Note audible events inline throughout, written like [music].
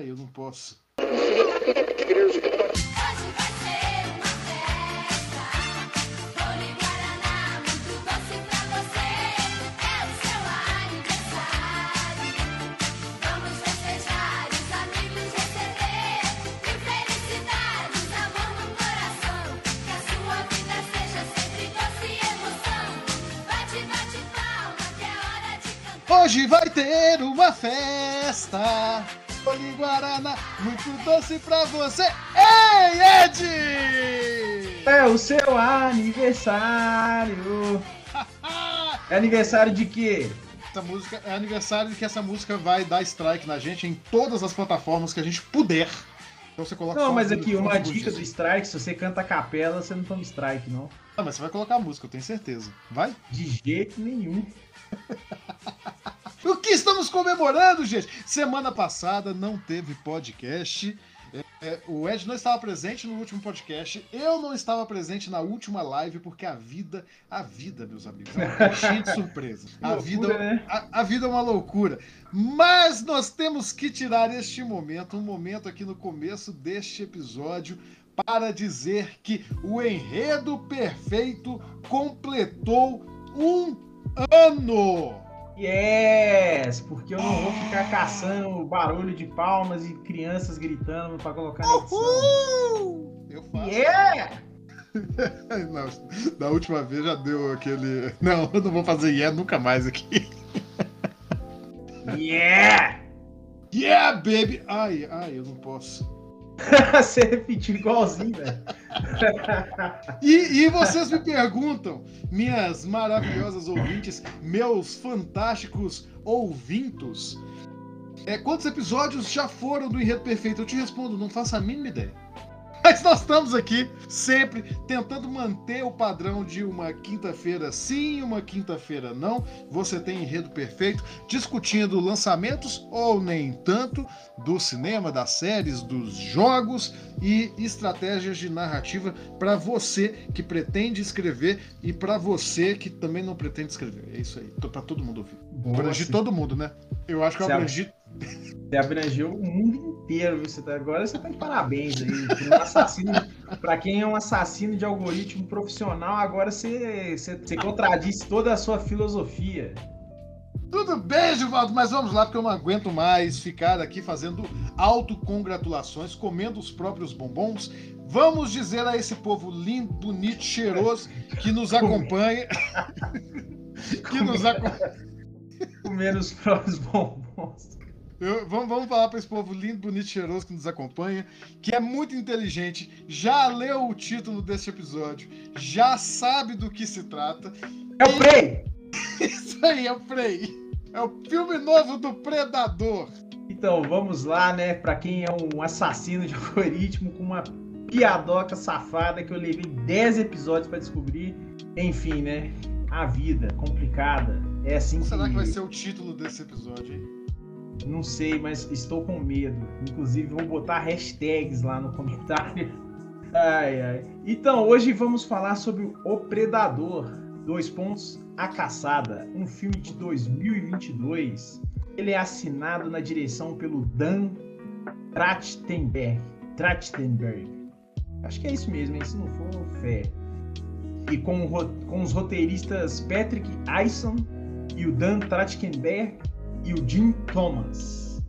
Ai, eu não posso. Hoje vai ter uma festa. Oli Guaraná, muito doce pra você. Ei, Ed! É o seu aniversário. [laughs] é aniversário de quê? Essa música é aniversário de que essa música vai dar strike na gente em todas as plataformas que a gente puder. Então você coloca Não, mas aqui uma dica do strike, se você canta a capela, você não toma strike, não. Ah, mas você vai colocar a música, eu tenho certeza. Vai? De jeito nenhum. [laughs] O que estamos comemorando, gente? Semana passada não teve podcast. É, é, o Ed não estava presente no último podcast. Eu não estava presente na última live porque a vida, a vida, meus amigos, é caixinha de surpresa. [laughs] A, loucura, vida, né? a, a, vida é uma loucura. Mas nós temos que tirar este momento, um momento aqui no começo deste episódio, para dizer que o enredo perfeito completou um ano. Yes! Porque eu não vou ficar caçando barulho de palmas e crianças gritando para colocar na edição. Uhul! Eu faço. Yeah! [laughs] não, da última vez já deu aquele. Não, eu não vou fazer yeah nunca mais aqui. Yeah! Yeah, baby! Ai, ai, eu não posso. [laughs] Você repetiu igualzinho, velho. [laughs] e, e vocês me perguntam, minhas maravilhosas ouvintes, meus fantásticos ouvintos, é, quantos episódios já foram do Enredo Perfeito? Eu te respondo, não faço a mínima ideia. [laughs] Mas nós estamos aqui sempre tentando manter o padrão de uma quinta-feira sim, uma quinta-feira não. Você tem enredo perfeito, discutindo lançamentos ou nem tanto do cinema, das séries, dos jogos e estratégias de narrativa para você que pretende escrever e para você que também não pretende escrever. É isso aí, para todo mundo ouvir. Abrangi todo mundo, né? Eu acho que eu abrangi você abrangeu o mundo inteiro, você tá, agora você tá de parabéns aí. Um assassino, pra quem é um assassino de algoritmo profissional, agora você, você, você contradiz toda a sua filosofia. Tudo bem, Givaldo, mas vamos lá, porque eu não aguento mais ficar aqui fazendo autocongratulações, comendo os próprios bombons. Vamos dizer a esse povo lindo, bonito, cheiroso que nos acompanha. [laughs] que nos acompanha. Comendo os próprios bombons. Eu, vamos, vamos falar para esse povo lindo, bonito, cheiroso que nos acompanha, que é muito inteligente, já leu o título deste episódio, já sabe do que se trata. É o Prey! [laughs] Isso aí, é o Prey. É o filme novo do Predador. Então, vamos lá, né? Para quem é um assassino de [laughs] algoritmo com uma piadoca safada que eu levei 10 episódios para descobrir. Enfim, né? A vida complicada. É assim Como que... será que vai ser o título desse episódio, hein? Não sei, mas estou com medo. Inclusive, vou botar hashtags lá no comentário. [laughs] Ai, ai. Então, hoje vamos falar sobre O Predador. Dois pontos, A Caçada. Um filme de 2022. Ele é assinado na direção pelo Dan Trachtenberg. Trachtenberg. Acho que é isso mesmo, hein? Se não for, fé. E com, com os roteiristas Patrick Eison e o Dan Trachtenberg e o Jim Thomas.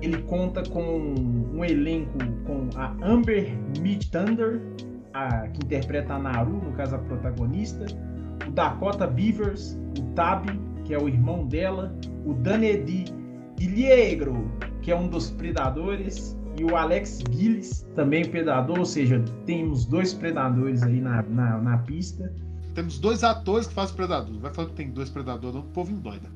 Ele conta com um elenco com a Amber Mead Thunder, a, que interpreta a Naru, no caso a protagonista, o Dakota Beavers, o Tab, que é o irmão dela, o Danedy Iliegro, que é um dos predadores, e o Alex Gillis, também predador, ou seja, temos dois predadores aí na, na, na pista. Temos dois atores que fazem predador. Vai falar que tem dois predadores, o povo endoida.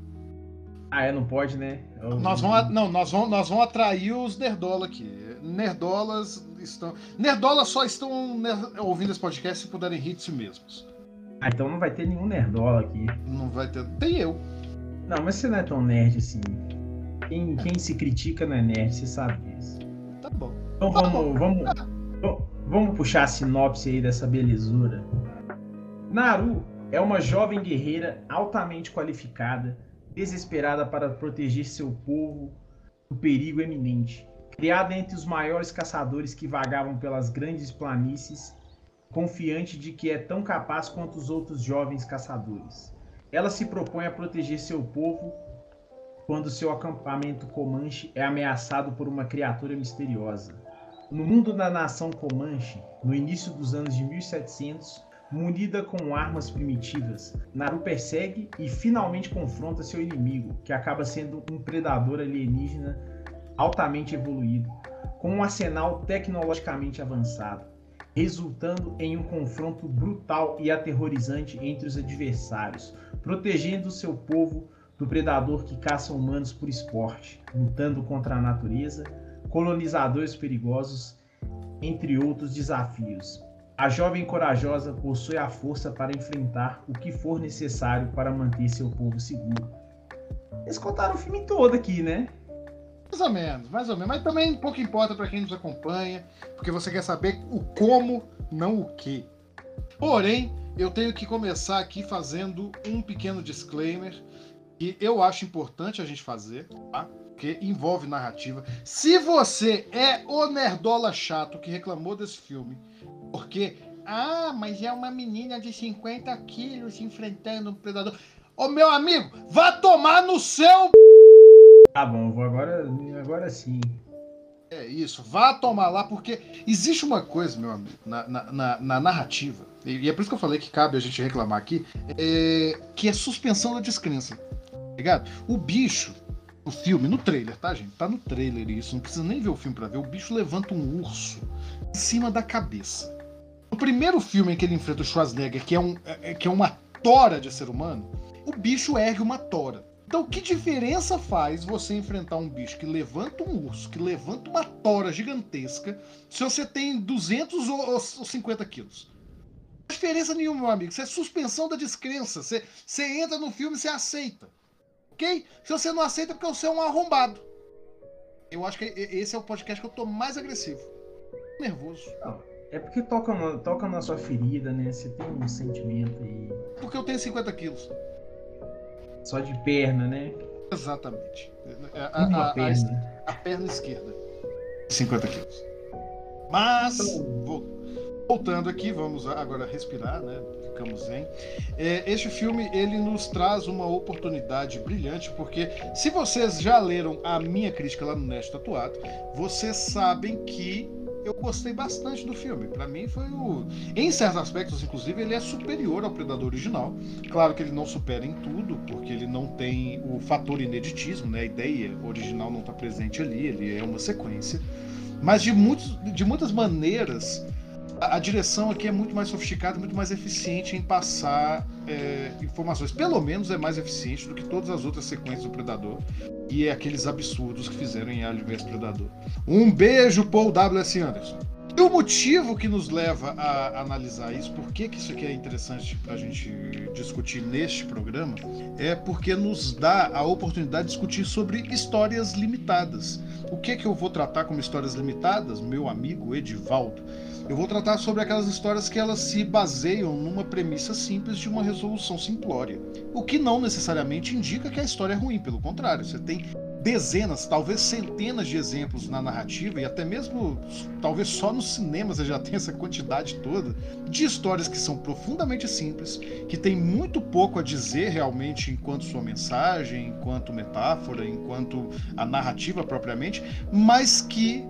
Ah, é, não pode, né? Eu... Nós vamos, não, nós vamos, nós vamos atrair os nerdola aqui. Nerdolas estão, nerdolas só estão ouvindo esse podcast se puderem rir de si mesmos. Ah, então não vai ter nenhum nerdola aqui. Não vai ter, tem eu. Não, mas você não é tão nerd assim. Quem, quem se critica não é nerd, você sabe disso. Tá bom. Então tá vamos, bom. vamos, vamos, vamos puxar a sinopse aí dessa belezura. Naru é uma jovem guerreira altamente qualificada desesperada para proteger seu povo do perigo eminente. Criada entre os maiores caçadores que vagavam pelas grandes planícies, confiante de que é tão capaz quanto os outros jovens caçadores. Ela se propõe a proteger seu povo quando seu acampamento Comanche é ameaçado por uma criatura misteriosa. No mundo da nação Comanche, no início dos anos de 1700, munida com armas primitivas, Naru persegue e finalmente confronta seu inimigo, que acaba sendo um predador alienígena altamente evoluído, com um arsenal tecnologicamente avançado, resultando em um confronto brutal e aterrorizante entre os adversários, protegendo seu povo do predador que caça humanos por esporte, lutando contra a natureza, colonizadores perigosos, entre outros desafios. A jovem corajosa possui a força para enfrentar o que for necessário para manter seu povo seguro. Eles contaram o filme todo aqui, né? Mais ou menos, mais ou menos. Mas também pouco importa para quem nos acompanha, porque você quer saber o como, não o que. Porém, eu tenho que começar aqui fazendo um pequeno disclaimer que eu acho importante a gente fazer, tá? Porque envolve narrativa. Se você é o nerdola chato que reclamou desse filme, porque, ah, mas é uma menina de 50 quilos enfrentando um predador. Ô meu amigo, vá tomar no seu. Tá bom, vou agora, agora sim. É isso, vá tomar lá, porque existe uma coisa, meu amigo, na, na, na, na narrativa, e, é por isso que eu falei que cabe a gente reclamar aqui, é, que é suspensão da descrença ligado? O bicho, o filme, no trailer, tá, gente? Tá no trailer isso, não precisa nem ver o filme para ver. O bicho levanta um urso em cima da cabeça. No primeiro filme em que ele enfrenta o Schwarzenegger, que é, um, é, é que é uma tora de ser humano, o bicho ergue uma tora. Então, que diferença faz você enfrentar um bicho que levanta um urso, que levanta uma tora gigantesca, se você tem 200 ou 50 quilos? Não diferença nenhuma, meu amigo. Isso é suspensão da descrença. Você, você entra no filme e você aceita ok? Se você não aceita, é porque você é um arrombado. Eu acho que esse é o podcast que eu tô mais agressivo. Nervoso. Não, é porque toca, no, toca na sua ferida, né? Você tem um sentimento aí. Porque eu tenho 50 quilos. Só de perna, né? Exatamente. A, Uma a, perna. A, a, perna esquerda. 50 quilos. Mas, então... voltando aqui, vamos agora respirar, né? ficamos em. É, este filme ele nos traz uma oportunidade brilhante, porque se vocês já leram a minha crítica lá no Nest Tatuado, vocês sabem que eu gostei bastante do filme. Para mim foi o. Em certos aspectos, inclusive, ele é superior ao Predador original. Claro que ele não supera em tudo, porque ele não tem o fator ineditismo, né? A ideia original não está presente ali, ele é uma sequência. Mas de, muitos, de muitas maneiras, a, direção aqui é muito mais sofisticada, muito mais eficiente em passar é, informações. Pelo menos é mais eficiente do que todas as outras sequências do Predador e é aqueles absurdos que fizeram em Alien vs Predador. Um beijo, Paul W.S. Anderson. E o motivo que nos leva a analisar isso, por que, que isso aqui é interessante para a gente discutir neste programa, é porque nos dá a oportunidade de discutir sobre histórias limitadas. O que, que eu vou tratar como histórias limitadas, meu amigo Edivaldo? Eu vou tratar sobre aquelas histórias que elas se baseiam numa premissa simples de uma resolução simplória. O que não necessariamente indica que a história é ruim, pelo contrário, você tem dezenas, talvez centenas de exemplos na narrativa e até mesmo talvez só no cinema você já tem essa quantidade toda de histórias que são profundamente simples, que tem muito pouco a dizer realmente enquanto sua mensagem, enquanto metáfora, enquanto a narrativa propriamente, mas que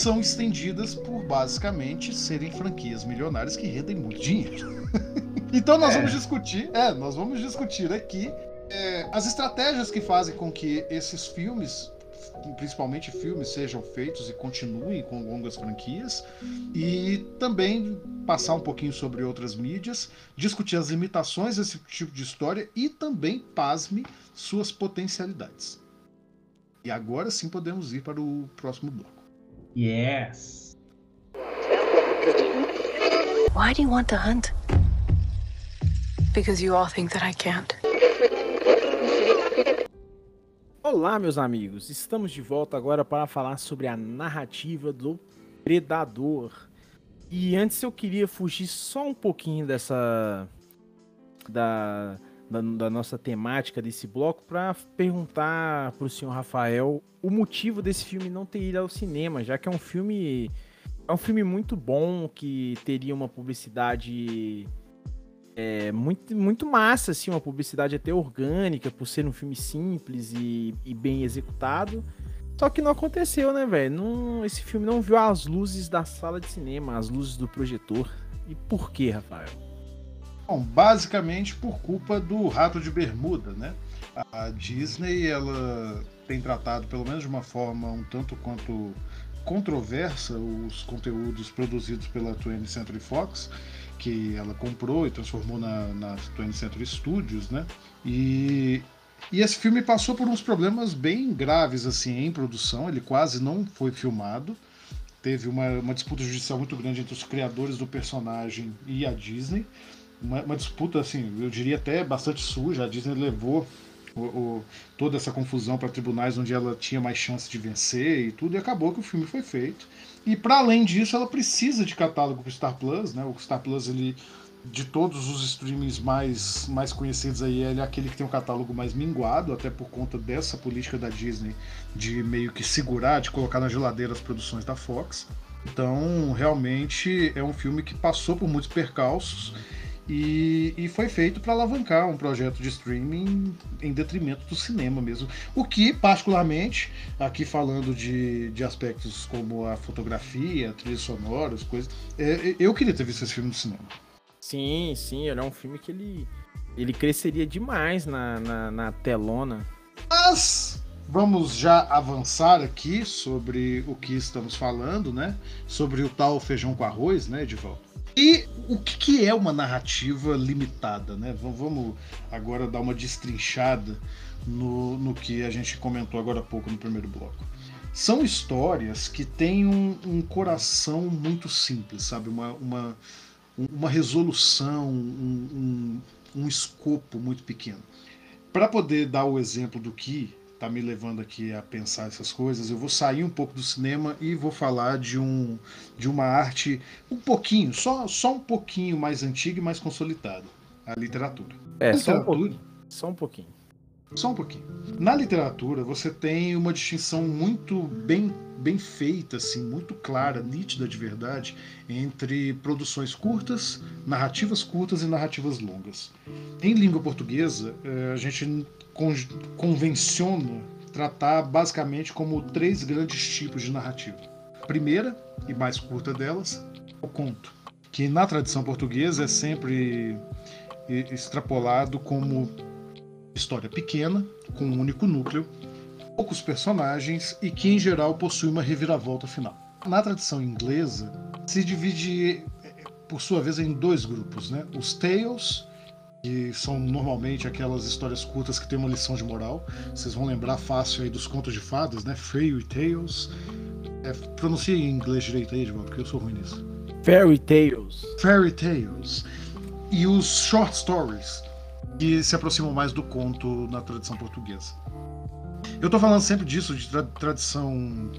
são estendidas por basicamente serem franquias milionárias que rendem muito dinheiro. [laughs] então nós é. vamos discutir, é, nós vamos discutir aqui é, as estratégias que fazem com que esses filmes principalmente filmes sejam feitos e continuem com longas franquias e também passar um pouquinho sobre outras mídias, discutir as limitações desse tipo de história e também, pasme, suas potencialidades. E agora sim podemos ir para o próximo bloco. Yes. Why do you want to hunt? Because you all think that I can't. Olá, meus amigos. Estamos de volta agora para falar sobre a narrativa do Predador. E antes eu queria fugir só um pouquinho dessa da da, da nossa temática desse bloco para perguntar para o senhor Rafael o motivo desse filme não ter ido ao cinema, já que é um filme é um filme muito bom que teria uma publicidade é, muito, muito massa, assim, uma publicidade até orgânica, por ser um filme simples e, e bem executado. Só que não aconteceu, né, velho? Esse filme não viu as luzes da sala de cinema, as luzes do projetor. E por quê, Rafael? Bom, basicamente por culpa do Rato de Bermuda, né? A Disney, ela tem tratado, pelo menos de uma forma um tanto quanto controversa, os conteúdos produzidos pela 20th Century Fox que ela comprou e transformou na, na 20th Century Studios, né? E, e esse filme passou por uns problemas bem graves assim em produção, ele quase não foi filmado. Teve uma, uma disputa judicial muito grande entre os criadores do personagem e a Disney. Uma, uma disputa, assim, eu diria até bastante suja. A Disney levou o, o, toda essa confusão para tribunais onde ela tinha mais chance de vencer e tudo, e acabou que o filme foi feito. E para além disso, ela precisa de catálogo para Star Plus, né? O Star Plus ele de todos os streamings mais, mais conhecidos aí, ele é aquele que tem um catálogo mais minguado, até por conta dessa política da Disney de meio que segurar, de colocar na geladeira as produções da Fox. Então, realmente é um filme que passou por muitos percalços e, e foi feito para alavancar um projeto de streaming em detrimento do cinema mesmo. O que, particularmente, aqui falando de, de aspectos como a fotografia, trilhas sonoras, coisas, é, eu queria ter visto esse filme no cinema. Sim, sim, era um filme que ele, ele cresceria demais na, na, na telona. Mas vamos já avançar aqui sobre o que estamos falando, né? Sobre o tal feijão com arroz, né, Edivaldo? E o que é uma narrativa limitada, né? Vamos agora dar uma destrinchada no, no que a gente comentou agora há pouco no primeiro bloco. São histórias que têm um, um coração muito simples, sabe? Uma, uma, uma resolução, um, um, um escopo muito pequeno. Para poder dar o exemplo do que tá me levando aqui a pensar essas coisas, eu vou sair um pouco do cinema e vou falar de um de uma arte um pouquinho, só só um pouquinho mais antiga e mais consolidada, a literatura. É, só um pouquinho. Só um pouquinho. Só um pouquinho. Na literatura, você tem uma distinção muito bem, bem feita, assim, muito clara, nítida de verdade, entre produções curtas, narrativas curtas e narrativas longas. Em língua portuguesa, eh, a gente convenciona tratar basicamente como três grandes tipos de narrativa. A primeira e mais curta delas, o conto, que na tradição portuguesa é sempre extrapolado como história pequena, com um único núcleo, poucos personagens e que em geral possui uma reviravolta final. Na tradição inglesa, se divide por sua vez em dois grupos, né? Os tales que são normalmente aquelas histórias curtas que tem uma lição de moral. Vocês vão lembrar fácil aí dos contos de fadas, né? Fairy Tales. É, pronuncia em inglês direito aí, Edvaldo, porque eu sou ruim nisso. Fairy Tales. Fairy Tales. E os short stories, que se aproximam mais do conto na tradição portuguesa. Eu tô falando sempre disso, de tra tradição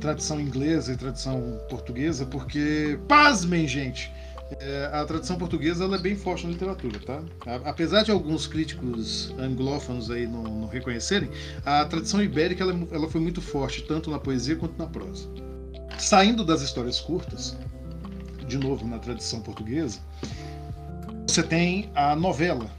tradição inglesa e tradição portuguesa, porque, pasmem, gente, é, a tradição portuguesa ela é bem forte na literatura, tá? Apesar de alguns críticos anglófonos aí não, não reconhecerem, a tradição ibérica ela, ela foi muito forte tanto na poesia quanto na prosa. Saindo das histórias curtas, de novo na tradição portuguesa, você tem a novela,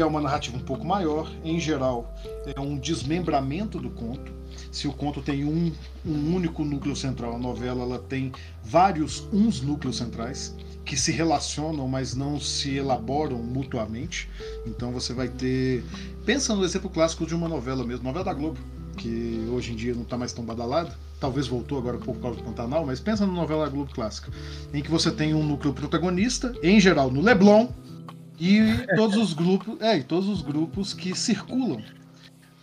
é uma narrativa um pouco maior, em geral é um desmembramento do conto. Se o conto tem um, um único núcleo central, a novela ela tem vários uns núcleos centrais que se relacionam, mas não se elaboram mutuamente. Então você vai ter. Pensa no exemplo clássico de uma novela mesmo, novela da Globo, que hoje em dia não está mais tão badalada. Talvez voltou agora por causa do Pantanal, mas pensa na novela da Globo clássica, em que você tem um núcleo protagonista, em geral no Leblon, e todos os grupos, é, e todos os grupos que circulam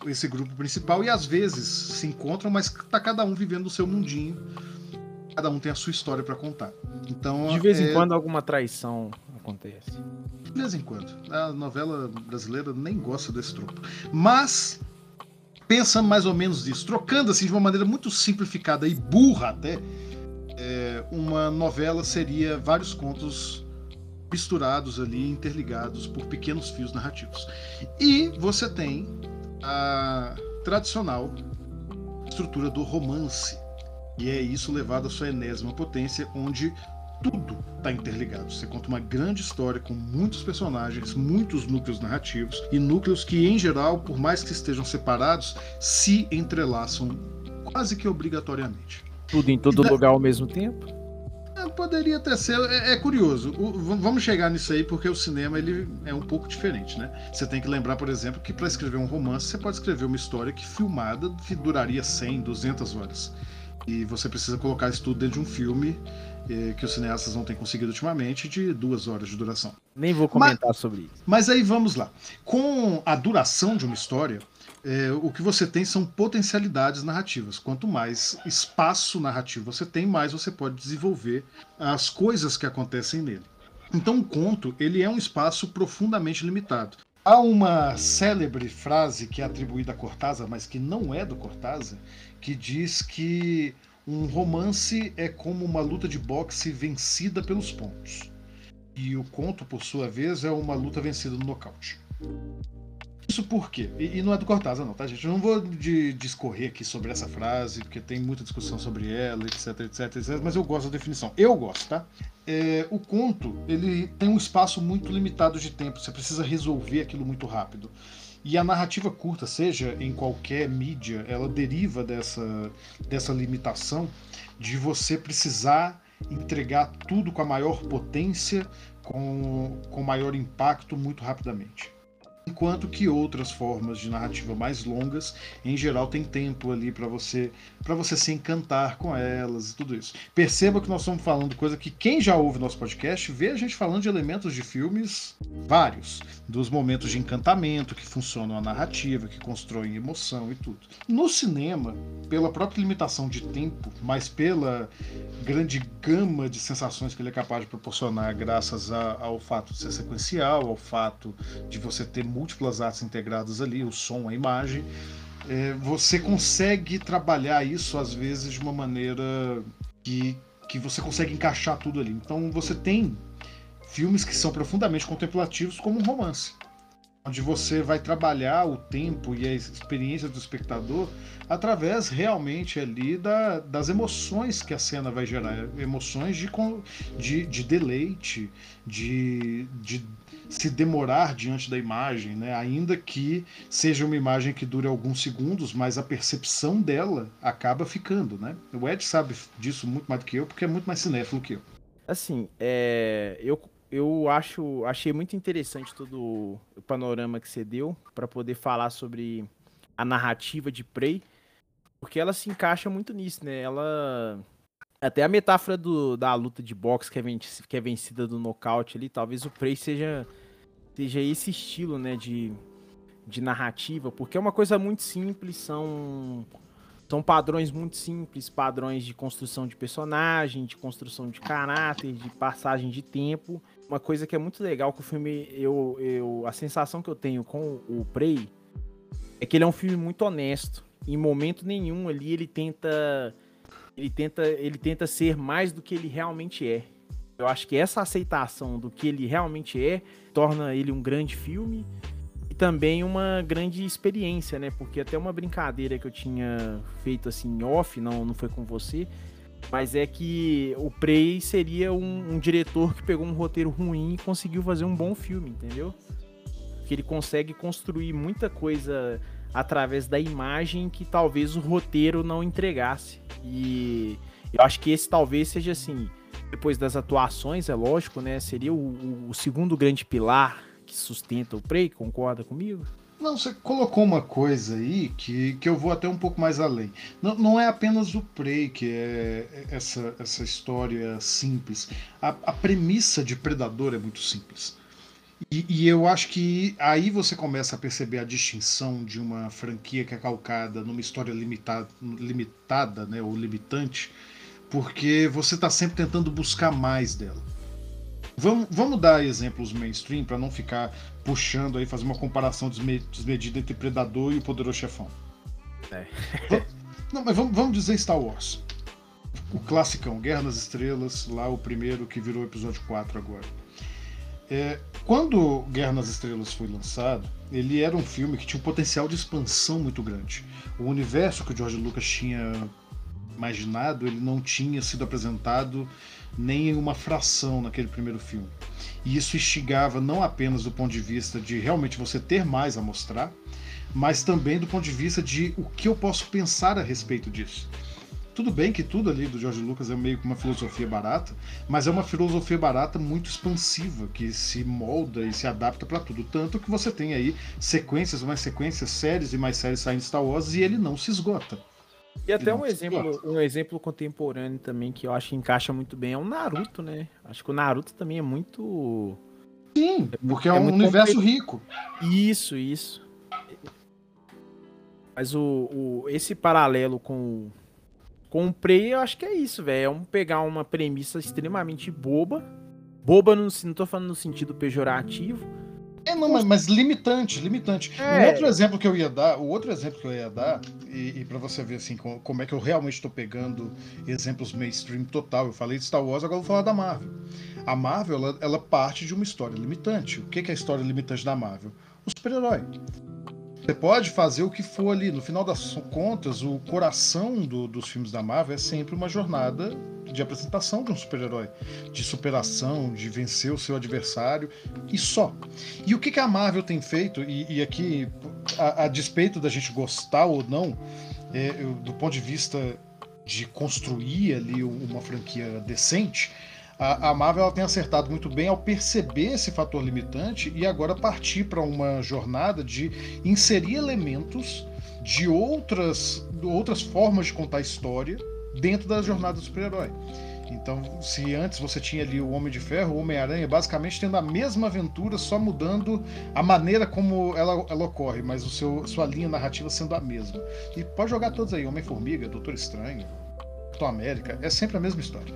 esse grupo principal e às vezes se encontram, mas tá cada um vivendo o seu mundinho cada um tem a sua história para contar. Então, de vez é... em quando alguma traição acontece. De vez em quando. A novela brasileira nem gosta desse tropo. Mas pensando mais ou menos nisso, trocando assim de uma maneira muito simplificada e burra até, é, uma novela seria vários contos misturados ali, interligados por pequenos fios narrativos. E você tem a tradicional estrutura do romance, e é isso levado à sua enésima potência, onde tudo está interligado. Você conta uma grande história com muitos personagens, muitos núcleos narrativos e núcleos que, em geral, por mais que estejam separados, se entrelaçam quase que obrigatoriamente. Tudo em todo lugar ao mesmo tempo? É, poderia até ser. É, é curioso. O, vamos chegar nisso aí porque o cinema ele é um pouco diferente, né? Você tem que lembrar, por exemplo, que para escrever um romance você pode escrever uma história que filmada que duraria 100, 200 horas. E você precisa colocar isso tudo dentro de um filme eh, que os cineastas não têm conseguido ultimamente, de duas horas de duração. Nem vou comentar mas, sobre isso. Mas aí vamos lá. Com a duração de uma história, eh, o que você tem são potencialidades narrativas. Quanto mais espaço narrativo você tem, mais você pode desenvolver as coisas que acontecem nele. Então, o conto ele é um espaço profundamente limitado. Há uma célebre frase que é atribuída a Cortázar, mas que não é do Cortázar, que diz que um romance é como uma luta de boxe vencida pelos pontos. E o conto, por sua vez, é uma luta vencida no nocaute. Isso por quê? E, e, não é do Cortázar, não, tá, gente? Eu não vou de, discorrer aqui sobre essa frase, porque tem muita discussão sobre ela, etc, etc, etc, mas eu gosto da definição. Eu gosto, tá? É, o conto, ele tem um espaço muito limitado de tempo, você precisa resolver aquilo muito rápido. E a narrativa curta, seja em qualquer mídia, ela deriva dessa, dessa limitação de você precisar entregar tudo com a maior potência, com, com maior impacto muito rapidamente enquanto que outras formas de narrativa mais longas, em geral, tem tempo ali para você para você se encantar com elas e tudo isso. Perceba que nós estamos falando coisa que quem já ouve nosso podcast vê a gente falando de elementos de filmes vários, dos momentos de encantamento que funcionam a narrativa, que constroem emoção e tudo. No cinema, pela própria limitação de tempo, mas pela grande gama de sensações que ele é capaz de proporcionar graças a, ao fato de ser sequencial, ao fato de você ter múltiplas artes integradas ali, o som, a imagem, é, você consegue trabalhar isso às vezes de uma maneira que, que você consegue encaixar tudo ali. Então você tem filmes que são profundamente contemplativos como um romance onde você vai trabalhar o tempo e a experiência do espectador através realmente ali da, das emoções que a cena vai gerar, emoções de, de, de deleite, de, de se demorar diante da imagem, né? ainda que seja uma imagem que dure alguns segundos, mas a percepção dela acaba ficando. Né? O Ed sabe disso muito mais do que eu, porque é muito mais cinéfilo que eu. Assim, é, eu eu acho, achei muito interessante todo o panorama que você deu para poder falar sobre a narrativa de Prey, porque ela se encaixa muito nisso, né? Ela até a metáfora do, da luta de boxe que é, vencida, que é vencida do nocaute ali, talvez o Prey seja seja esse estilo, né, de, de narrativa, porque é uma coisa muito simples, são são padrões muito simples, padrões de construção de personagem, de construção de caráter, de passagem de tempo. Uma coisa que é muito legal que o filme, eu, eu, a sensação que eu tenho com o Prey é que ele é um filme muito honesto. Em momento nenhum ali ele tenta, ele tenta, ele tenta ser mais do que ele realmente é. Eu acho que essa aceitação do que ele realmente é torna ele um grande filme e também uma grande experiência, né? Porque até uma brincadeira que eu tinha feito assim off, não, não foi com você, mas é que o Prey seria um, um, diretor que pegou um roteiro ruim e conseguiu fazer um bom filme, entendeu? Que ele consegue construir muita coisa através da imagem que talvez o roteiro não entregasse. E eu acho que esse talvez seja assim, depois das atuações, é lógico, né? Seria o, o segundo grande pilar que sustenta o Prey, concorda comigo? Não, você colocou uma coisa aí que, que eu vou até um pouco mais além. Não, não é apenas o Prey que é essa, essa história simples. A, a premissa de Predador é muito simples. E, e, eu acho que aí você começa a perceber a distinção de uma franquia que é calcada numa história limitada, limitada né, ou limitante, porque você está sempre tentando buscar mais dela. Vamos, vamos dar exemplos mainstream para não ficar puxando aí, fazer uma comparação desmedida entre Predador e o Poderoso Chefão. É. [laughs] não, mas vamos, vamos dizer Star Wars. O classicão, Guerra nas Estrelas, lá o primeiro que virou episódio 4 agora. É, quando Guerra nas Estrelas foi lançado, ele era um filme que tinha um potencial de expansão muito grande. O universo que o George Lucas tinha imaginado, ele não tinha sido apresentado nem em uma fração naquele primeiro filme. E isso instigava não apenas do ponto de vista de realmente você ter mais a mostrar, mas também do ponto de vista de o que eu posso pensar a respeito disso. Tudo bem que tudo ali do George Lucas é meio que uma filosofia barata, mas é uma filosofia barata muito expansiva, que se molda e se adapta para tudo. Tanto que você tem aí sequências, mais sequências, séries e mais séries saindo Star Wars e ele não se esgota. E até um exemplo, um exemplo contemporâneo também que eu acho que encaixa muito bem é o Naruto, né? Acho que o Naruto também é muito. Sim, porque é, é um universo rico. Isso, isso. Mas o, o, esse paralelo com, com o Prey, eu acho que é isso, velho. É um pegar uma premissa extremamente boba. Boba, no, não tô falando no sentido pejorativo. É, não, mas, mas limitante, limitante. É. Um outro exemplo que eu ia dar, o outro exemplo que eu ia dar, e, e para você ver assim como, como, é que eu realmente estou pegando exemplos mainstream total. Eu falei de Star Wars, agora eu vou falar da Marvel. A Marvel, ela, ela parte de uma história limitante. O que é a história limitante da Marvel? O super-herói. Você pode fazer o que for ali. No final das contas, o coração do, dos filmes da Marvel é sempre uma jornada de apresentação de um super-herói, de superação, de vencer o seu adversário e só. E o que, que a Marvel tem feito, e, e aqui, a, a, despeito da gente gostar ou não, é, eu, do ponto de vista de construir ali uma franquia decente, a, a Marvel tem acertado muito bem ao perceber esse fator limitante e agora partir para uma jornada de inserir elementos de outras, outras formas de contar história dentro da jornada do super-herói. Então, se antes você tinha ali o Homem de Ferro, o Homem-Aranha, basicamente tendo a mesma aventura, só mudando a maneira como ela, ela ocorre, mas o seu, sua linha narrativa sendo a mesma. E pode jogar todos aí, Homem-Formiga, Doutor Estranho, Capitão América, é sempre a mesma história.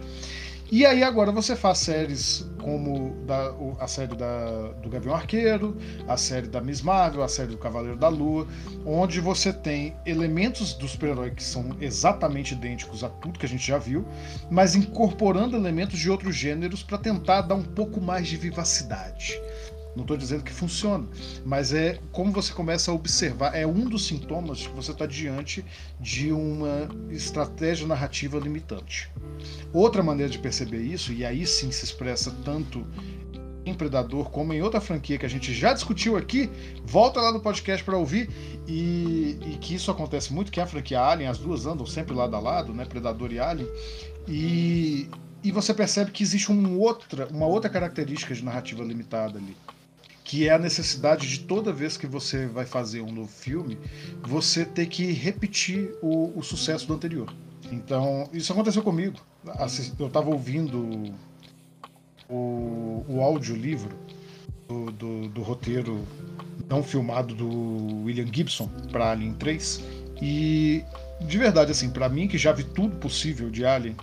E aí agora você faz séries como da, a série da, do Gavião Arqueiro, a série da Miss Marvel, a série do Cavaleiro da Lua, onde você tem elementos do super-herói que são exatamente idênticos a tudo que a gente já viu, mas incorporando elementos de outros gêneros para tentar dar um pouco mais de vivacidade. Não estou dizendo que funciona, mas é como você começa a observar, é um dos sintomas que você está diante de uma estratégia narrativa limitante. Outra maneira de perceber isso, e aí sim se expressa tanto em Predador como em outra franquia que a gente já discutiu aqui, volta lá no podcast para ouvir e, e, que isso acontece muito, que é a franquia Alien, as duas andam sempre lado a lado, né, Predador e Alien, e, e você percebe que existe um outra, uma outra característica de narrativa limitada ali que é a necessidade de toda vez que você vai fazer um novo filme, você ter que repetir o, o sucesso do anterior. Então, isso aconteceu comigo. Eu estava ouvindo o, o audiolivro do, do, do roteiro não filmado do William Gibson para Alien 3 e de verdade assim para mim que já vi tudo possível de Alien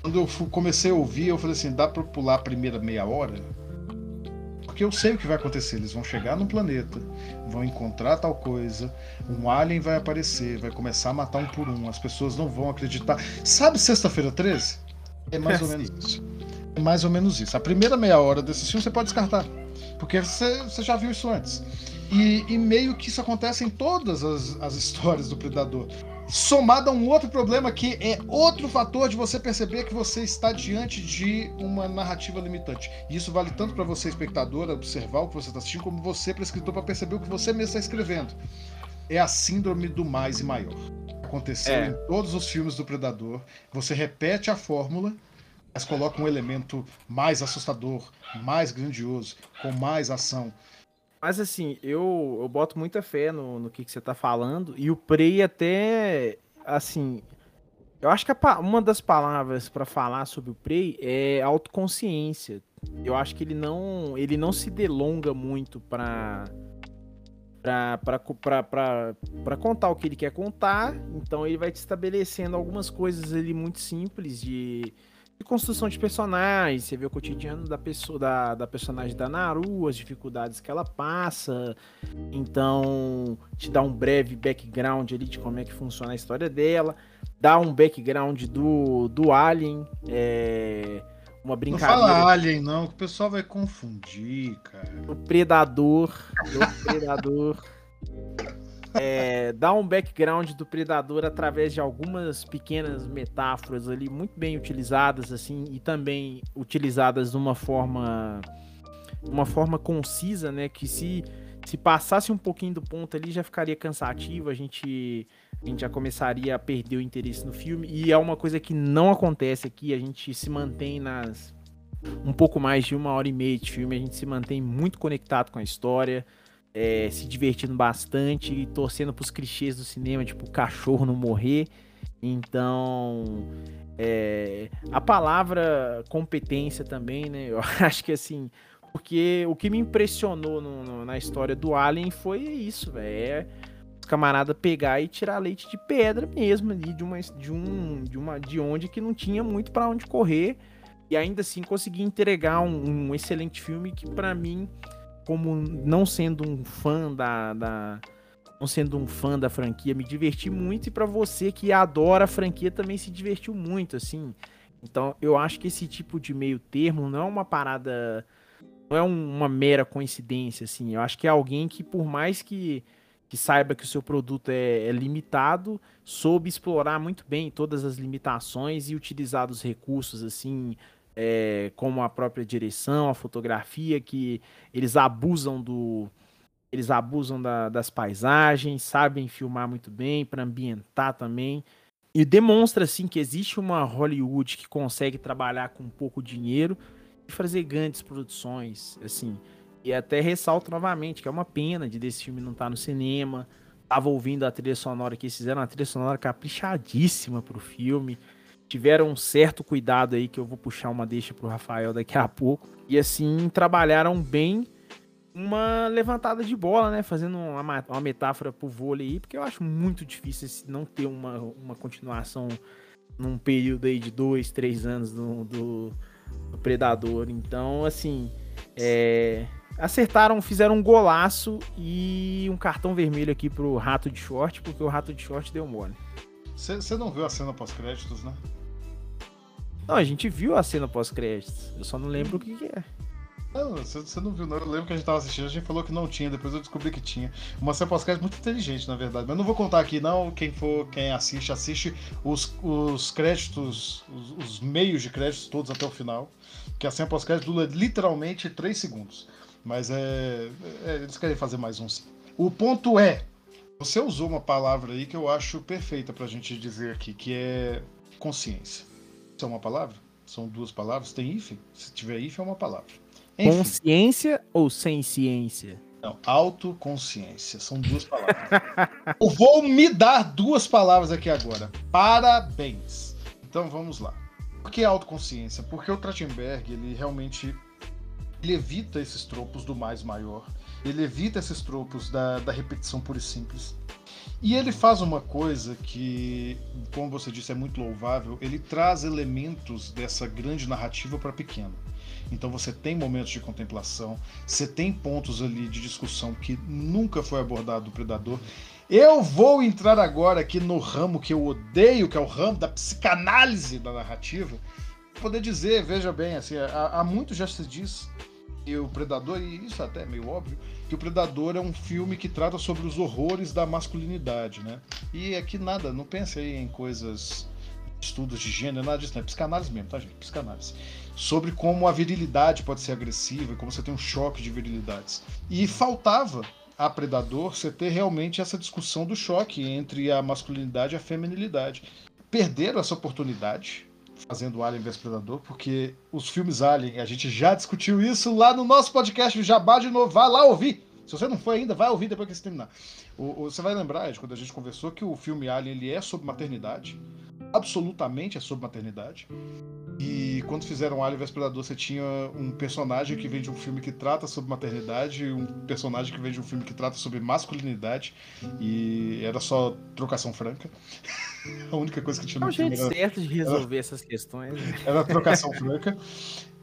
quando eu comecei a ouvir eu falei assim dá para pular a primeira meia hora porque eu sei o que vai acontecer. Eles vão chegar no planeta, vão encontrar tal coisa, um alien vai aparecer, vai começar a matar um por um, as pessoas não vão acreditar. Sabe Sexta-feira 13? É mais ou menos isso. É mais ou menos isso. A primeira meia hora desse filme você pode descartar. Porque você, você já viu isso antes. E, e, meio que isso acontece em todas as, as histórias do Predador somado a um outro problema que é outro fator de você perceber que você está diante de uma narrativa limitante. E isso vale tanto para você, espectador, observar o que você está assistindo, como você, para escritor, para perceber o que você mesmo está escrevendo. É a síndrome do mais e maior. Aconteceu é. em todos os filmes do Predador. Você repete a fórmula, mas coloca um elemento mais assustador, mais grandioso, com mais ação. Mas assim, eu, eu boto muita fé no, no que, que você tá falando. E o Prey até, assim... Eu acho que a, uma das palavras para falar sobre o Prey é autoconsciência. Eu acho que ele não, ele não se delonga muito para para contar o que ele quer contar. Então ele vai te estabelecendo algumas coisas ali muito simples de de construção de personagens, você vê o cotidiano da pessoa, da, da personagem da Naru, as dificuldades que ela passa, então te dá um breve background ali de como é que funciona a história dela, dá um background do, do Alien, é, uma Não brincadeira. fala Alien, não, que o pessoal vai confundir, cara. do Predador. Do Predador. [laughs] É, dá um background do Predador através de algumas pequenas metáforas ali muito bem utilizadas assim e também utilizadas de uma forma uma forma concisa, né, que se se passasse um pouquinho do ponto ali já ficaria cansativo, a gente a gente já começaria a perder o interesse no filme. E é uma coisa que não acontece aqui, a gente se mantém nas um pouco mais de uma hora e meia de filme, a gente se mantém muito conectado com a história, é, se divertindo bastante e torcendo pros clichês do cinema, tipo o cachorro não morrer. Então, é, a palavra competência também, né? Eu [laughs] acho que assim, porque o que me impressionou no- no- na história do Alien foi isso, velho. É os camarada pegar e tirar leite de pedra mesmo ali de uma de um de uma de onde que não tinha muito pra onde correr e ainda assim conseguir entregar um, um excelente filme que pra mim como não sendo um fã da, da- não sendo um fã da franquia me diverti muito. E pra você que adora a franquia também se divertiu muito assim. Então eu acho que esse tipo de meio termo não é uma parada não é um- uma mera coincidência assim. Eu acho que é alguém que por mais que que saiba que o seu produto é, é limitado, soube explorar muito bem todas as limitações e utilizar os recursos assim, é, como a própria direção, a fotografia, que eles abusam do, eles abusam da- das paisagens, sabem filmar muito bem para ambientar também e demonstra assim que existe uma Hollywood que consegue trabalhar com pouco dinheiro e fazer grandes produções, assim. E até ressalto novamente que é uma pena de desse filme não estar no cinema. Tava ouvindo a trilha sonora que eles fizeram, uma trilha sonora caprichadíssima pro filme. Tiveram um certo cuidado aí que eu vou puxar uma deixa pro Rafael daqui a pouco. E assim, trabalharam bem uma levantada de bola, né? Fazendo uma, ma- uma metáfora pro vôlei aí, porque eu acho muito difícil esse não ter uma, uma continuação num período aí de dois, três anos do, do, do Predador. Então, assim, é, acertaram, fizeram um golaço e um cartão vermelho aqui pro Rato de Short, porque o Rato de Short deu mole. Você não viu a cena pós-créditos, né? Não, a gente viu a cena pós-créditos. Eu só não lembro o que, que é. Não, você, não viu, não. Eu lembro que a gente tava assistindo, a gente falou que não tinha, depois eu descobri que tinha. Uma cena pós-crédito muito inteligente, na verdade. Mas não vou contar aqui, não. Quem for, quem assiste, assiste os, os créditos, os, os meios de créditos todos até o final. Que a cena pós-crédito dura literalmente 3 segundos. Mas é, é, Eles querem fazer mais um sim. O ponto é. Você usou uma palavra aí que eu acho perfeita pra gente dizer aqui, que é consciência. Isso é uma palavra? São duas palavras? Tem hífen? Se tiver hífen, é uma palavra. Enfim. Consciência ou sem ciência? Não, autoconsciência. São duas palavras. Eu vou me dar duas palavras aqui agora. Parabéns. Então vamos lá. Por que autoconsciência? Porque o Trachtenberg, ele realmente ele evita esses tropos do mais maior. Ele evita esses tropos da, da repetição pura e simples. E ele faz uma coisa que, como você disse, é muito louvável. Ele traz elementos dessa grande narrativa para pequena. Então você tem momentos de contemplação, você tem pontos ali de discussão que nunca foi abordado do Predador. Eu vou entrar agora aqui no ramo que eu odeio, que é o ramo da psicanálise da narrativa. Poder dizer, veja bem, assim, há, há muito já se diz que o Predador, e isso até é meio óbvio, que o Predador é um filme que trata sobre os horrores da masculinidade, né? E aqui nada, não pense aí em coisas, estudos de gênero, nada disso, não é psicanálise mesmo, tá, gente? Psicanálise sobre como a virilidade pode ser agressiva, como você tem um choque de virilidades. E faltava a Predador você ter realmente essa discussão do choque entre a masculinidade e a feminilidade. Perderam essa oportunidade fazendo Alien vs Predador, porque os filmes Alien, a gente já discutiu isso lá no nosso podcast o Jabá de novo, vai lá ouvir. Se você não foi ainda, vai ouvir depois que você terminar. O, o, você vai lembrar, Ed, quando a gente conversou, que o filme Alien ele é sobre maternidade. Absolutamente é sobre maternidade. E quando fizeram Alien vs Predador, você tinha um personagem que vem de um filme que trata sobre maternidade, um personagem que vem de um filme que trata sobre masculinidade, e era só trocação franca. [laughs] A única coisa que tinha É no um filme jeito era, certo de resolver [laughs] essas questões. né? era trocação franca.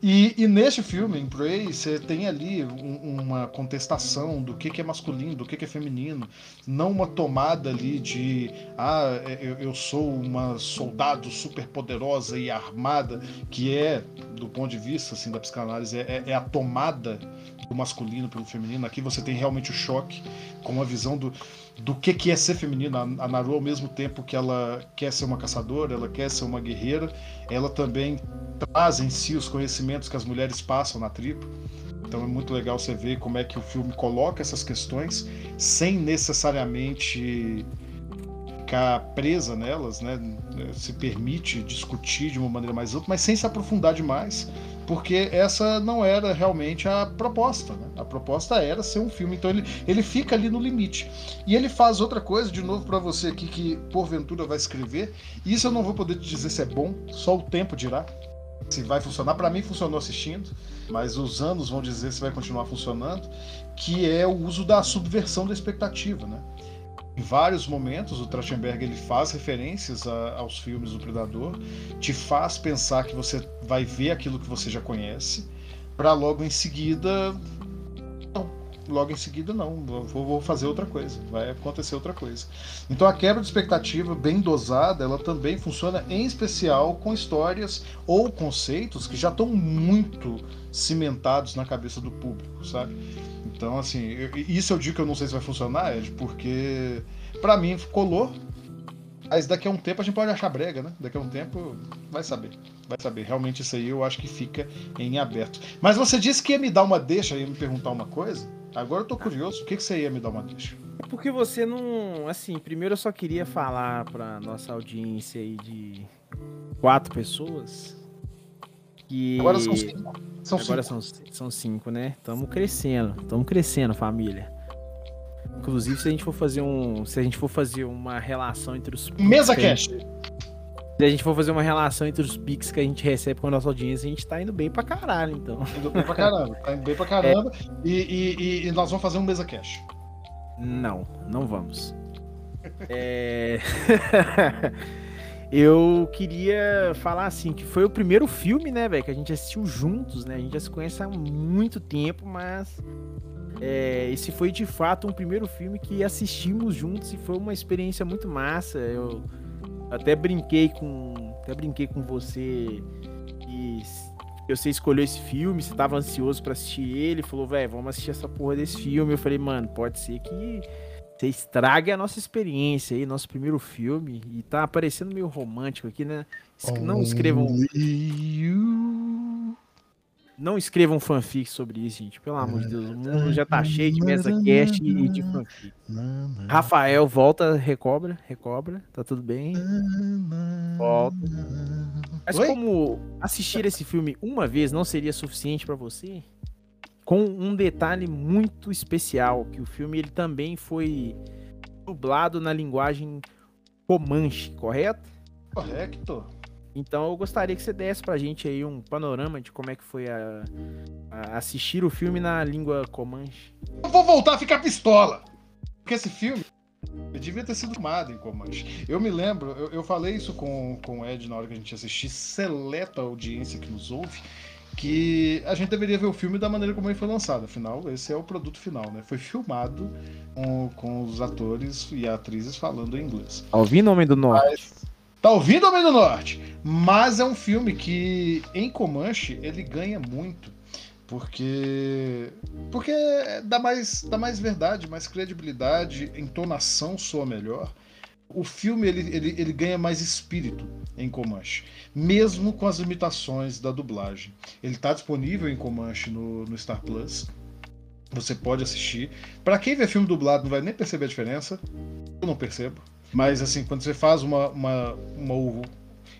E, e neste filme, em Prey, você tem ali um- uma contestação do que, que é masculino, do que, que é feminino, não uma tomada ali de ah, eu, eu sou uma soldado super poderosa e armada, que é, do ponto de vista assim, da psicanálise, é, é a tomada do masculino pelo feminino. Aqui você tem realmente o choque com uma visão do, do que, que é ser feminino. A, a Naru, ao mesmo tempo que ela quer ser uma caçadora, ela quer ser uma guerreira, ela também traz em si os conhecimentos que as mulheres passam na tribo. Então é muito legal você ver como é que o filme coloca essas questões sem necessariamente ficar presa nelas, né? Se permite discutir de uma maneira mais ampla, mas sem se aprofundar demais, porque essa não era realmente a proposta. Né? A proposta era ser um filme, então ele, ele fica ali no limite. E ele faz outra coisa, de novo, para você aqui que porventura vai escrever. Isso eu não vou poder te dizer se é bom, só o tempo dirá se vai funcionar. Para mim funcionou assistindo, mas os anos vão dizer se vai continuar funcionando, que é o uso da subversão da expectativa, né? Em vários momentos o Trachtenberg ele faz referências a- aos filmes do Predador, te faz pensar que você vai ver aquilo que você já conhece, para logo em seguida não, logo em seguida não, vou, vou fazer outra coisa, vai acontecer outra coisa. Então a quebra de expectativa bem dosada, ela também funciona em especial com histórias ou conceitos que já estão muito cimentados na cabeça do público, sabe? Então, assim, isso eu digo que eu não sei se vai funcionar, Ed, porque pra mim colou, mas daqui a um tempo a gente pode achar brega, né? Daqui a um tempo vai saber. Vai saber. Realmente isso aí eu acho que fica em aberto. Mas você disse que ia me dar uma deixa, ia me perguntar uma coisa. Agora eu tô curioso. O que, que você ia me dar uma deixa? Porque você não. Assim, primeiro eu só queria falar pra nossa audiência aí de quatro pessoas. Que. Agora são cinco. São Agora cinco. são, são cinco, né? Estamos crescendo. Estamos crescendo, família. Inclusive, se a gente for fazer um. Se a gente for fazer uma relação entre os. Mesa Cash. Se a gente for fazer uma relação entre os Pix que a gente recebe com a nossa audiência, a gente tá indo bem pra caralho, então. Indo bem pra caramba. Tá indo bem pra caramba. [laughs] E, e- e- e nós vamos fazer um Mesa Cash. Não, não vamos. É... [laughs] Eu queria falar assim, que foi o primeiro filme, né, velho, que a gente assistiu juntos, né? A gente já se conhece há muito tempo, mas é, esse foi de fato um primeiro filme que assistimos juntos e foi uma experiência muito massa. Eu até brinquei com, até brinquei com você e você escolheu esse filme, você tava ansioso pra assistir ele, falou, velho, vamos assistir essa porra desse filme. Eu falei, mano, pode ser que você estrague a nossa experiência aí, nosso primeiro filme. E tá parecendo meio romântico aqui, né? Es- Não escrevam, não escrevam fanfic sobre isso, gente. Pelo amor de Deus, o mundo já tá cheio de mesa cast e de fanfic. Rafael, volta, recobra, recobra, tá tudo bem. Volta. Mas Oi? como assistir esse filme uma vez não seria suficiente pra você, com um detalhe muito especial, que o filme ele também foi dublado na linguagem Comanche, correto? Correto. Então eu gostaria que você desse pra gente aí um panorama de como é que foi a, a assistir o filme na língua Comanche. Eu vou voltar a ficar pistola. Porque esse filme eu devia ter sido filmado em Comanche. Eu me lembro, eu, eu falei isso com, com o Ed na hora que a gente assistiu, seleta audiência que nos ouve, que a gente deveria ver o filme da maneira como ele foi lançado. Afinal, esse é o produto final, né? Foi filmado com, com os atores e atrizes falando em inglês. Tá ouvindo, Homem do Norte? Tá ouvindo, Homem do Norte? Mas é um filme que, em Comanche, ele ganha muito. Porque. Porque dá mais, dá mais verdade, mais credibilidade, entonação soa melhor. O filme ele, ele, ele ganha mais espírito em Comanche, mesmo com as limitações da dublagem. Ele está disponível em Comanche no, no Star Plus. Você pode assistir. Para quem vê filme dublado não vai nem perceber a diferença. Eu não percebo. Mas assim, quando você faz uma, uma, uma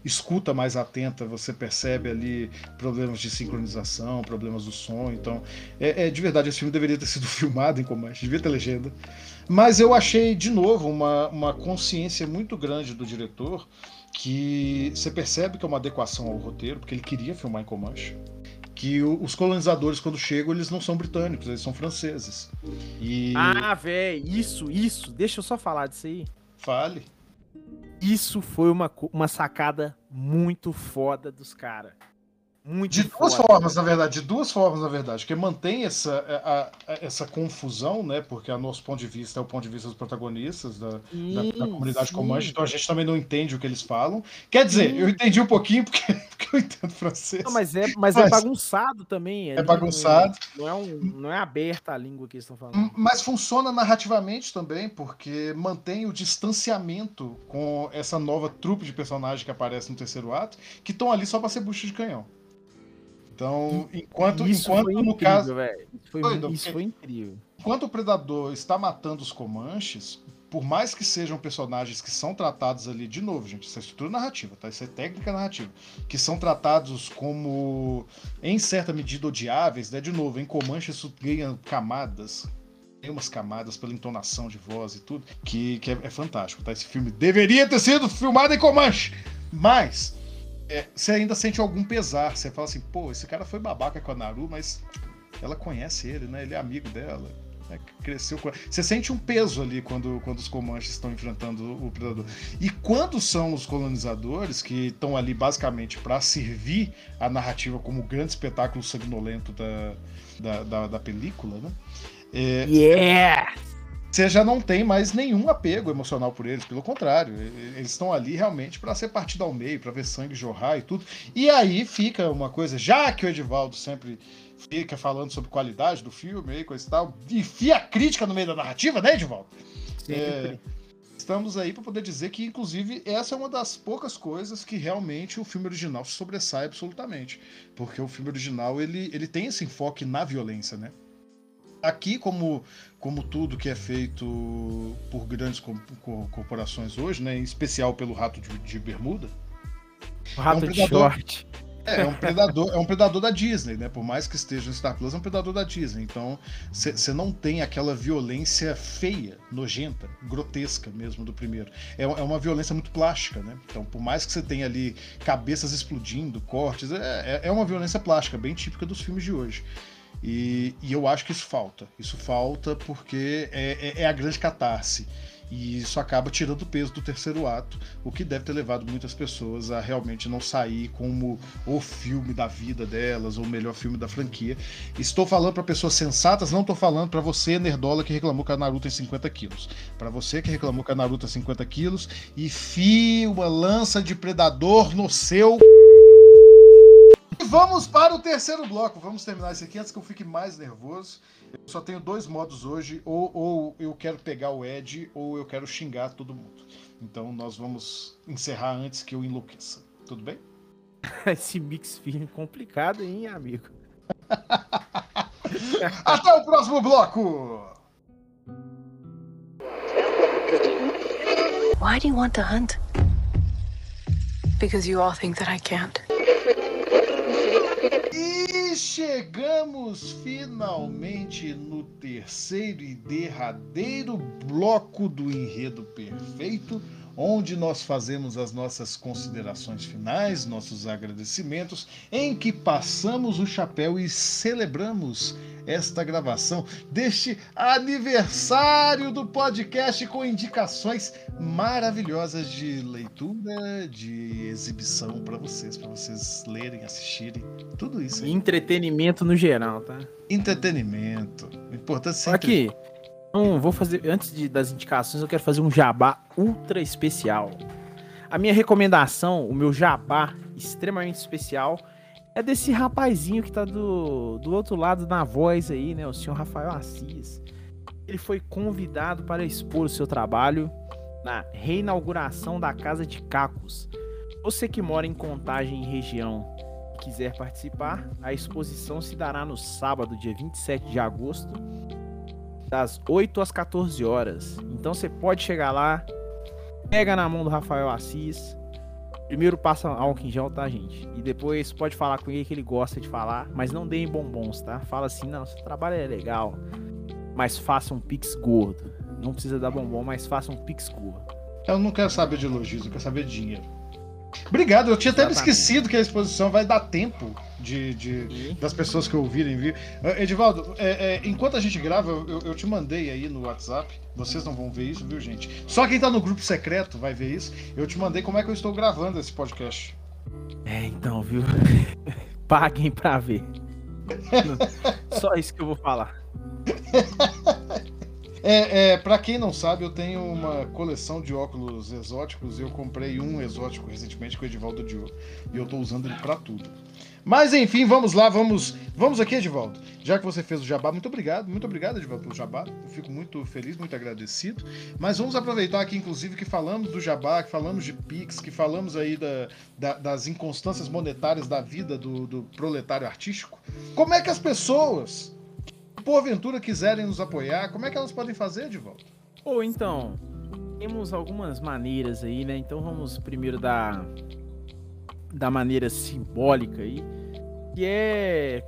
escuta mais atenta, você percebe ali problemas de sincronização, problemas do som. Então, é, é de verdade, esse filme deveria ter sido [laughs] filmado em Comanche, devia ter legenda. Mas eu achei, de novo, uma, uma consciência muito grande do diretor, que você percebe que é uma adequação ao roteiro, porque ele queria filmar em Comanche. Que os colonizadores, quando chegam, eles não são britânicos, eles são franceses. E. Ah, velho, isso, isso. Deixa eu só falar disso aí. Fale. Isso foi uma, uma sacada muito foda dos caras. Muito De duas foda. formas, na verdade, de duas formas, na verdade, que mantém essa, a- a- essa confusão, né? Porque a nosso ponto de vista é o ponto de vista dos protagonistas da, da, da Sim, comunidade sim. Comanche, então a gente também não entende o que eles falam. Quer dizer, Sim. eu entendi um pouquinho porque, [laughs] porque eu entendo francês. Não, mas é, mas, Mas- é bagunçado também. ali, bagunçado. Não, não é um, não é aberta a língua que eles estão falando. M- Mas funciona narrativamente também, porque mantém o distanciamento com essa nova trupe de personagens que aparece no terceiro ato, que estão ali só para ser bucha de canhão. Então, enquanto, isso enquanto no incrível, caso. Isso, foi, Doido, isso foi incrível. enquanto o predador está matando os comanches, por mais que sejam personagens que são tratados ali de novo, gente, isso é estrutura narrativa, tá? Isso é técnica narrativa, que são tratados como em certa medida odiáveis, né? De novo, em Comanche isso ganha camadas, tem umas camadas pela entonação de voz e tudo, que, que é, é fantástico, tá? Esse filme deveria ter sido filmado em Comanche, mas é, você ainda sente algum pesar, você fala assim, pô, esse cara foi babaca com a Naru, mas ela conhece ele, né? Ele é amigo dela. né? Cresceu com... Você sente um peso ali quando, quando os Comanches estão enfrentando o Predador. E quando são os colonizadores, que estão ali basicamente para servir a narrativa como o grande espetáculo sanguinolento da, da, da, da película, né? É, Yeah! Você já não tem mais nenhum apego emocional por eles, pelo contrário, e- eles estão ali realmente para ser partido ao meio, para ver sangue jorrar e tudo. E aí fica uma coisa, já que o Edivaldo sempre fica falando sobre qualidade do filme e coisa e tal, enfia a crítica no meio da narrativa, né, Edivaldo? Sempre. Estamos aí para poder dizer que, inclusive, essa é uma das poucas coisas que realmente o filme original sobressai absolutamente. Porque o filme original ele, ele tem esse enfoque na violência, né? Aqui, como, como tudo que é feito por grandes co- co- corporações hoje, né, em especial pelo Rato de, de Bermuda, O rato é um de predador. short. é, é um predador, é um predador da Disney, né? Por mais que esteja no Star Plus, é um predador da Disney. Então, você não tem aquela violência feia, nojenta, grotesca mesmo do primeiro. É, é uma violência muito plástica, né? Então, por mais que você tenha ali cabeças explodindo, cortes, é, é- é uma violência plástica, bem típica dos filmes de hoje. E, e eu acho que isso falta. Isso falta porque é, é- é a grande catarse. E isso acaba tirando o peso do terceiro ato, o que deve ter levado muitas pessoas a realmente não sair como o filme da vida delas, ou o melhor filme da franquia. Estou falando para pessoas sensatas, não estou falando para você, nerdola, que reclamou que a Naruto tem 50 quilos. Para você que reclamou que a Naruto tem 50 quilos, e fie uma lança de predador no seu. E vamos para o terceiro bloco. Vamos terminar isso aqui antes que eu fique mais nervoso. Eu só tenho dois modos hoje, ou, ou eu quero pegar o Ed, ou eu quero xingar todo mundo. Então nós vamos encerrar antes que eu enlouqueça. Tudo bem? [laughs] Esse mix firme complicado, hein, amigo? [laughs] Até o próximo bloco! Why do you want to hunt? Because you all think that I can't. Chegamos finalmente no terceiro e derradeiro bloco do Enredo Perfeito, onde nós fazemos as nossas considerações finais, nossos agradecimentos, em que passamos o chapéu e celebramos esta gravação deste aniversário do podcast com indicações maravilhosas de leitura, de exibição para vocês, para vocês lerem, assistirem, tudo isso. aí. Entretenimento no geral, tá? Entretenimento. Importante é ser Aqui, então, vou fazer. Antes de- das indicações, eu quero fazer um jabá ultra especial. A minha recomendação, o meu jabá extremamente especial, é desse rapazinho que tá do, do outro lado na voz aí, né? O senhor Rafael Assis. Ele foi convidado para expor o seu trabalho na reinauguração da Casa de Cacos. Você que mora em Contagem região e quiser participar, a exposição se dará no sábado, dia 27 de agosto, das 8 às 14 horas. Então você pode chegar lá, pega na mão do Rafael Assis. Primeiro passa álcool em gel, tá, gente? E depois pode falar com ele que ele gosta de falar, mas não deem bombons, tá? Fala assim, não, seu trabalho é legal, mas faça um pix gordo. Não precisa dar bombom, mas faça um pix gordo. Eu não quero saber de elogios, eu quero saber de dinheiro. Obrigado, eu tinha até me Exatamente. esquecido que a exposição vai dar tempo de, de- das pessoas que ouvirem vir. Eh, Edivaldo, é, é, enquanto a gente grava, eu, eu te mandei aí no WhatsApp. Vocês não vão ver isso, viu, gente? Só quem tá no grupo secreto vai ver isso. Eu te mandei como é que eu estou gravando esse podcast. É, então, viu? [laughs] paguem pra ver. [laughs] Só isso que eu vou falar. [laughs] É, é, para quem não sabe, eu tenho uma coleção de óculos exóticos. Eu comprei um exótico recentemente com o Edivaldo Dio. E eu tô usando ele para tudo. Mas enfim, vamos lá, vamos, vamos aqui, Edivaldo. Já que você fez o jabá, muito obrigado, muito obrigado, Edivaldo, pelo jabá. Eu fico muito feliz, muito agradecido. Mas vamos aproveitar aqui, inclusive, que falamos do jabá, que falamos de Pix, que falamos aí da, da, das inconstâncias monetárias da vida do, do proletário artístico. Como é que as pessoas porventura quiserem nos apoiar, como é que elas podem fazer, volta? Ou então, temos algumas maneiras aí, né? Então vamos primeiro da da maneira simbólica aí, que é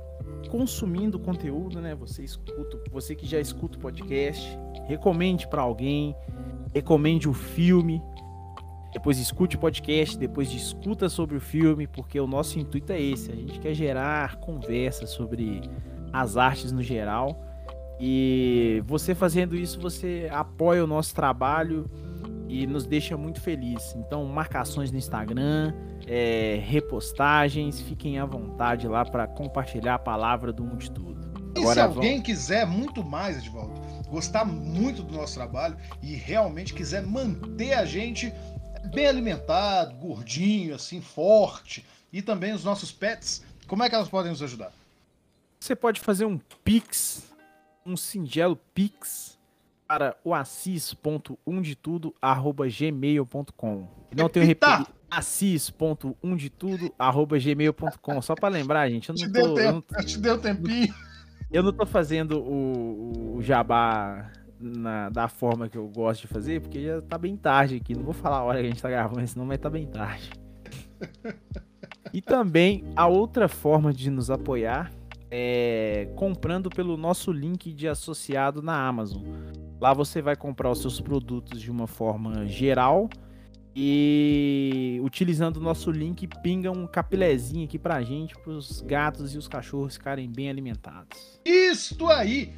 consumindo conteúdo, né? Você escuta, você que já escuta o podcast, recomende para alguém, recomende o filme, depois escute o podcast, depois discuta sobre o filme, porque o nosso intuito é esse, a gente quer gerar conversa sobre as artes no geral. E você fazendo isso, você apoia o nosso trabalho e nos deixa muito feliz. Então, marcações no Instagram, é, repostagens, fiquem à vontade lá para compartilhar a palavra do mundo tudo. E Agora, se alguém vamos... quiser muito mais, Edvaldo, gostar muito do nosso trabalho e realmente quiser manter a gente bem alimentado, gordinho, assim, forte, e também os nossos pets, como é que elas podem nos ajudar? Você pode fazer um Pix, um singelo Pix para o assis.umdetudo@gmail.com. Não tenho repetir assis.umdetudo@gmail.com. Só para lembrar, gente, eu não te tô, deu tempo, eu não, te deu tempinho. Eu não tô fazendo o, o jabá na, da forma que eu gosto de fazer, porque já tá bem tarde aqui. Não vou falar a hora que a gente tá gravando, senão vai tá bem tarde. [laughs] E também a outra forma de nos apoiar é, comprando pelo nosso link de associado na Amazon. Lá você vai comprar os seus produtos de uma forma geral e utilizando o nosso link pinga um capilézinho aqui pra gente, para os gatos e os cachorros ficarem bem alimentados. Isto aí!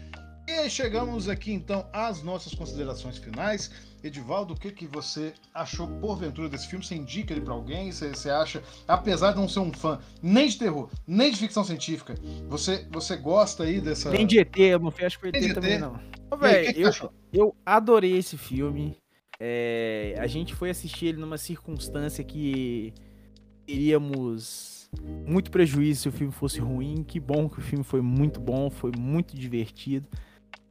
E chegamos aqui então às nossas considerações finais. Edivaldo, o que, que você achou porventura desse filme? Você indica ele para alguém? Você, você acha, apesar de não ser um fã nem de terror, nem de ficção científica, você, você gosta aí dessa. Nem de ET, eu não fecho com ET, ET também não. Véi, eu, eu adorei esse filme. É, a gente foi assistir ele numa circunstância que teríamos muito prejuízo se o filme fosse ruim. Que bom que o filme foi muito bom, foi muito divertido.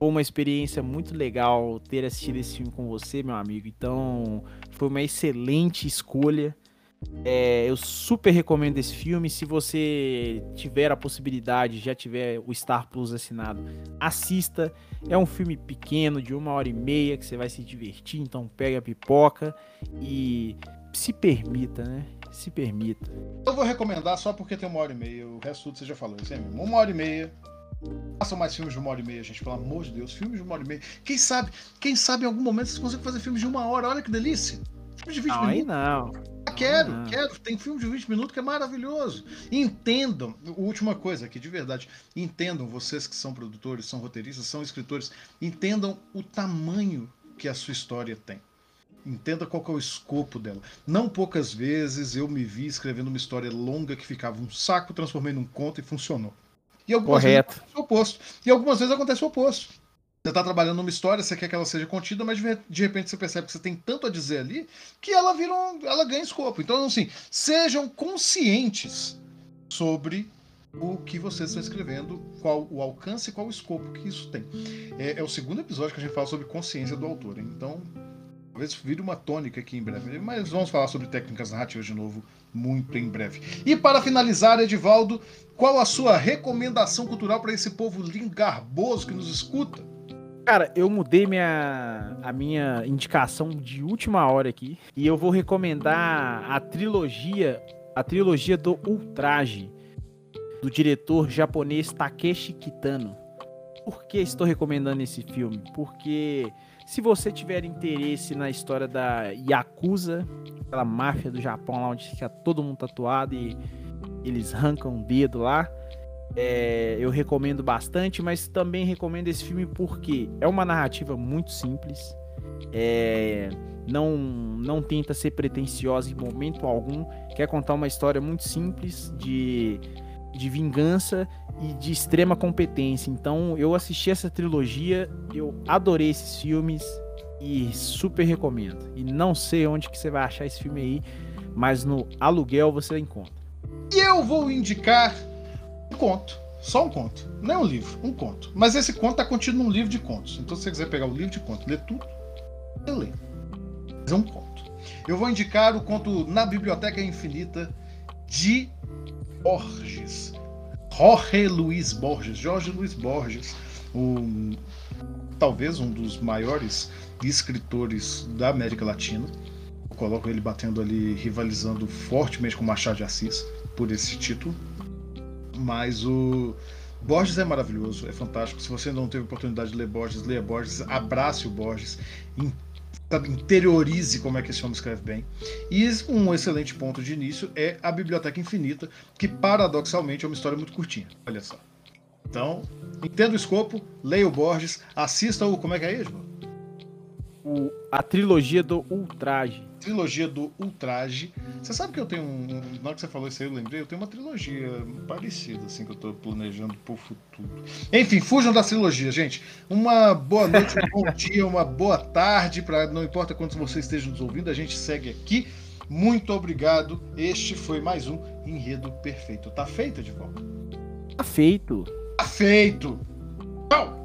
Foi uma experiência muito legal ter assistido esse filme com você, meu amigo. Então, foi uma excelente escolha. É, eu super recomendo esse filme. Se você tiver a possibilidade, já tiver o Star Plus assinado, assista. É um filme pequeno, de uma hora e meia, que você vai se divertir. Então, pega a pipoca e se permita, né? Se permita. Eu vou recomendar só porque tem uma hora e meia. O resto tudo você já falou. Isso é mesmo. Uma hora e meia Façam mais filmes de uma hora e meia, gente, pelo amor de Deus. Filmes de uma hora e meia. Quem sabe, quem sabe em algum momento vocês conseguem fazer filmes de uma hora. Olha que delícia. Filmes de 20 não, minutos. Aí não. Ah, quero, não. quero. Tem filme de 20 minutos que é maravilhoso. Entendam, última coisa aqui, de verdade. Entendam, vocês que são produtores, são roteiristas, são escritores, entendam o tamanho que a sua história tem. Entenda qual é o escopo dela. Não poucas vezes eu me vi escrevendo uma história longa que ficava um saco, transformei num conto e funcionou. E algumas Correto. vezes acontece o oposto. E algumas vezes acontece o oposto. Você está trabalhando numa história, você quer que ela seja contida, mas de repente você percebe que você tem tanto a dizer ali que ela vira um, ela ganha escopo. Então, assim, sejam conscientes sobre o que vocês estão escrevendo, qual o alcance e qual o escopo que isso tem. É, é o segundo episódio que a gente fala sobre consciência do autor. Hein? Então, talvez vire uma tônica aqui em breve. Mas vamos falar sobre técnicas narrativas de novo muito em breve. E para finalizar, Edivaldo, qual a sua recomendação cultural para esse povo lindo, garboso que nos escuta? Cara, eu mudei minha, a minha indicação de última hora aqui e eu vou recomendar a trilogia, a trilogia do Ultraje, do diretor japonês Takeshi Kitano. Por que estou recomendando esse filme? Porque se você tiver interesse na história da Yakuza, aquela máfia do Japão lá onde fica todo mundo tatuado e eles arrancam o dedo lá, é, eu recomendo bastante, mas também recomendo esse filme porque é uma narrativa muito simples, é, não, não tenta ser pretensiosa em momento algum, quer contar uma história muito simples de de vingança e de extrema competência. Então eu assisti essa trilogia, eu adorei esses filmes e super recomendo. E não sei onde que você vai achar esse filme aí, mas no aluguel você encontra. E eu vou indicar um conto. Só um conto. Não é um livro, um conto. Mas esse conto está contido num livro de contos. Então, se você quiser pegar o livro de contos, ler tudo, eu leio. Mas é um conto. Eu vou indicar o conto Na Biblioteca Infinita de Borges. Jorge Luiz Borges. Jorge Luiz Borges. Um, talvez um dos maiores escritores da América Latina. Eu coloco ele batendo ali, rivalizando fortemente com Machado de Assis por esse título. Mas o Borges é maravilhoso, é fantástico. Se você não teve oportunidade de ler Borges, leia Borges, abrace o Borges, interiorize como é que esse homem escreve bem. E um excelente ponto de início é a Biblioteca Infinita, que paradoxalmente é uma história muito curtinha. Olha só. Então, entenda o escopo, leia o Borges, assista o. Como é que é, Isma? O, a trilogia do Ultraje trilogia do Ultraje. Você sabe que eu tenho um. Na hora que você falou isso aí, eu lembrei, eu tenho uma trilogia parecida, assim, que eu tô planejando pro futuro. Enfim, fujam da trilogia, gente. Uma boa noite, um bom dia, uma boa tarde, para não importa quantos vocês estejam nos ouvindo, a gente segue aqui. Muito obrigado. Este foi mais um Enredo Perfeito. Tá feito, de volta? Tá feito. Tá feito. Tchau.